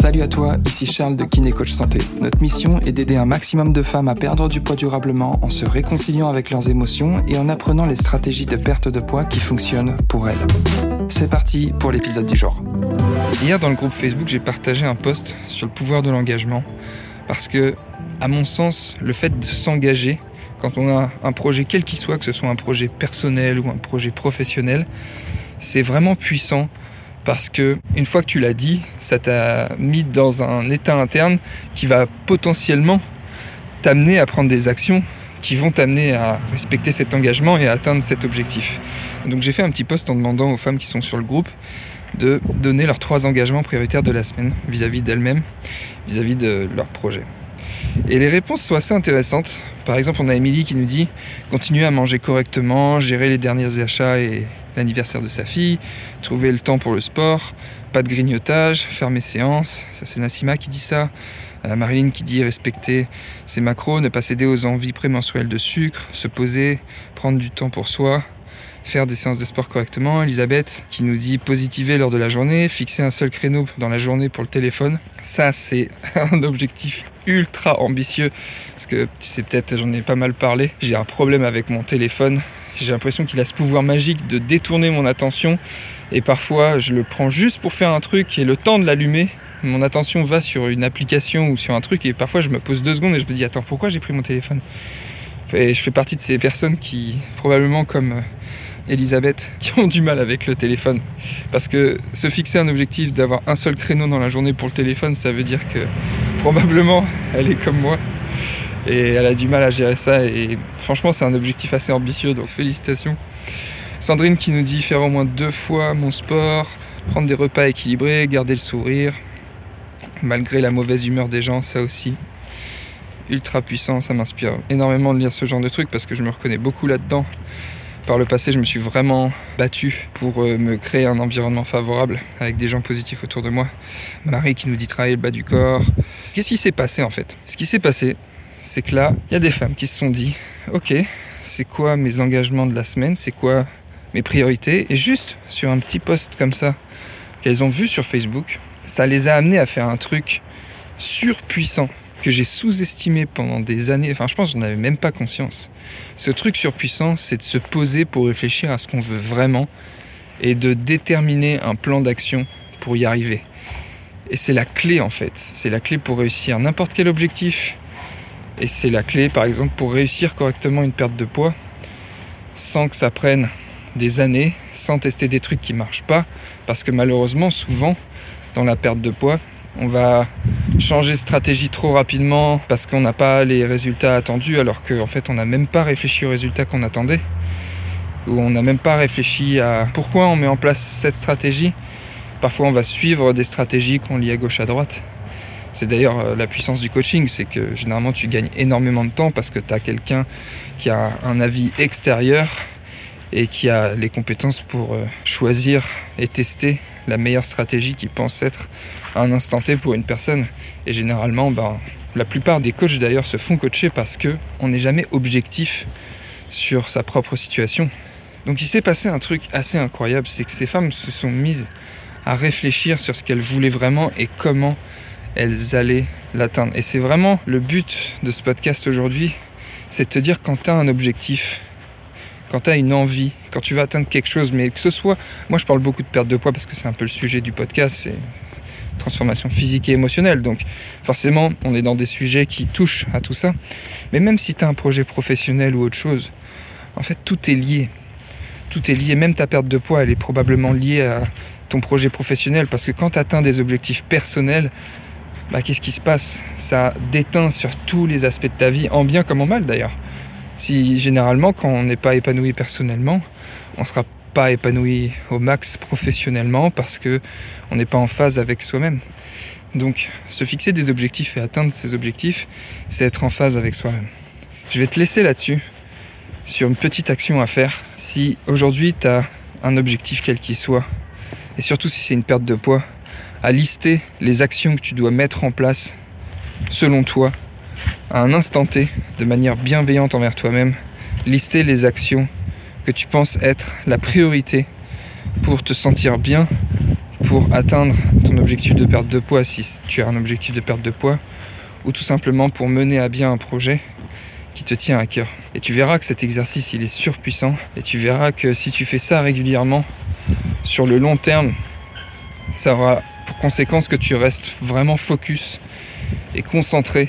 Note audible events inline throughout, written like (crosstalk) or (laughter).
Salut à toi, ici Charles de Kiné Coach Santé. Notre mission est d'aider un maximum de femmes à perdre du poids durablement en se réconciliant avec leurs émotions et en apprenant les stratégies de perte de poids qui fonctionnent pour elles. C'est parti pour l'épisode du jour. Hier dans le groupe Facebook, j'ai partagé un post sur le pouvoir de l'engagement parce que, à mon sens, le fait de s'engager quand on a un projet quel qu'il soit, que ce soit un projet personnel ou un projet professionnel, c'est vraiment puissant parce que une fois que tu l'as dit, ça t'a mis dans un état interne qui va potentiellement t'amener à prendre des actions qui vont t'amener à respecter cet engagement et à atteindre cet objectif. Donc j'ai fait un petit post en demandant aux femmes qui sont sur le groupe de donner leurs trois engagements prioritaires de la semaine vis-à-vis d'elles-mêmes, vis-à-vis de leur projet. Et les réponses sont assez intéressantes. Par exemple, on a Émilie qui nous dit continuer à manger correctement, gérer les derniers achats et l'anniversaire de sa fille, trouver le temps pour le sport, pas de grignotage, faire mes séances. Ça, c'est Nassima qui dit ça. Euh, Marilyn qui dit respecter ses macros, ne pas céder aux envies prémenstruelles de sucre, se poser, prendre du temps pour soi, faire des séances de sport correctement. Elisabeth qui nous dit positiver lors de la journée, fixer un seul créneau dans la journée pour le téléphone. Ça, c'est (laughs) un objectif ultra ambitieux. Parce que tu sais peut-être, j'en ai pas mal parlé. J'ai un problème avec mon téléphone. J'ai l'impression qu'il a ce pouvoir magique de détourner mon attention. Et parfois, je le prends juste pour faire un truc et le temps de l'allumer, mon attention va sur une application ou sur un truc et parfois je me pose deux secondes et je me dis attends pourquoi j'ai pris mon téléphone? Et je fais partie de ces personnes qui probablement comme euh, Elisabeth (laughs) qui ont du mal avec le téléphone. Parce que se fixer un objectif d'avoir un seul créneau dans la journée pour le téléphone, ça veut dire que probablement elle est comme moi. Et elle a du mal à gérer ça. Et franchement, c'est un objectif assez ambitieux, donc félicitations. Sandrine qui nous dit faire au moins deux fois mon sport, prendre des repas équilibrés, garder le sourire, malgré la mauvaise humeur des gens, ça aussi. Ultra puissant, ça m'inspire énormément de lire ce genre de trucs parce que je me reconnais beaucoup là-dedans. Par le passé, je me suis vraiment battu pour euh, me créer un environnement favorable avec des gens positifs autour de moi. Marie qui nous dit travailler le bas du corps. Qu'est-ce qui s'est passé en fait? Ce qui s'est passé, c'est que là, il y a des femmes qui se sont dit Ok, c'est quoi mes engagements de la semaine C'est quoi mes priorités Et juste sur un petit post comme ça qu'elles ont vu sur Facebook, ça les a amenées à faire un truc surpuissant que j'ai sous-estimé pendant des années. Enfin, je pense que j'en avais même pas conscience. Ce truc surpuissant, c'est de se poser pour réfléchir à ce qu'on veut vraiment et de déterminer un plan d'action pour y arriver. Et c'est la clé en fait. C'est la clé pour réussir n'importe quel objectif. Et c'est la clé par exemple pour réussir correctement une perte de poids sans que ça prenne des années, sans tester des trucs qui marchent pas. Parce que malheureusement, souvent, dans la perte de poids, on va changer de stratégie trop rapidement parce qu'on n'a pas les résultats attendus alors qu'en fait on n'a même pas réfléchi aux résultats qu'on attendait ou on n'a même pas réfléchi à pourquoi on met en place cette stratégie. Parfois on va suivre des stratégies qu'on lit à gauche à droite. C'est d'ailleurs euh, la puissance du coaching, c'est que généralement tu gagnes énormément de temps parce que tu as quelqu'un qui a un avis extérieur et qui a les compétences pour euh, choisir et tester la meilleure stratégie qui pense être un instant T pour une personne. Et généralement, ben, la plupart des coachs d'ailleurs se font coacher parce que on n'est jamais objectif sur sa propre situation. Donc il s'est passé un truc assez incroyable, c'est que ces femmes se sont mises à réfléchir sur ce qu'elles voulaient vraiment et comment elles allaient l'atteindre. Et c'est vraiment le but de ce podcast aujourd'hui, c'est de te dire quand tu as un objectif, quand tu as une envie, quand tu vas atteindre quelque chose, mais que ce soit, moi je parle beaucoup de perte de poids parce que c'est un peu le sujet du podcast, c'est transformation physique et émotionnelle. Donc forcément, on est dans des sujets qui touchent à tout ça. Mais même si tu as un projet professionnel ou autre chose, en fait, tout est lié. Tout est lié. Même ta perte de poids, elle est probablement liée à ton projet professionnel. Parce que quand tu atteins des objectifs personnels, bah, qu'est-ce qui se passe? Ça déteint sur tous les aspects de ta vie, en bien comme en mal d'ailleurs. Si généralement, quand on n'est pas épanoui personnellement, on sera pas épanoui au max professionnellement parce que on n'est pas en phase avec soi-même. Donc, se fixer des objectifs et atteindre ces objectifs, c'est être en phase avec soi-même. Je vais te laisser là-dessus, sur une petite action à faire. Si aujourd'hui tu as un objectif quel qu'il soit, et surtout si c'est une perte de poids, à lister les actions que tu dois mettre en place selon toi, à un instant T, de manière bienveillante envers toi-même, lister les actions que tu penses être la priorité pour te sentir bien, pour atteindre ton objectif de perte de poids si tu as un objectif de perte de poids ou tout simplement pour mener à bien un projet qui te tient à cœur. Et tu verras que cet exercice il est surpuissant et tu verras que si tu fais ça régulièrement sur le long terme, ça aura pour conséquence que tu restes vraiment focus et concentré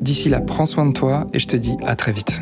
D'ici là, prends soin de toi et je te dis à très vite.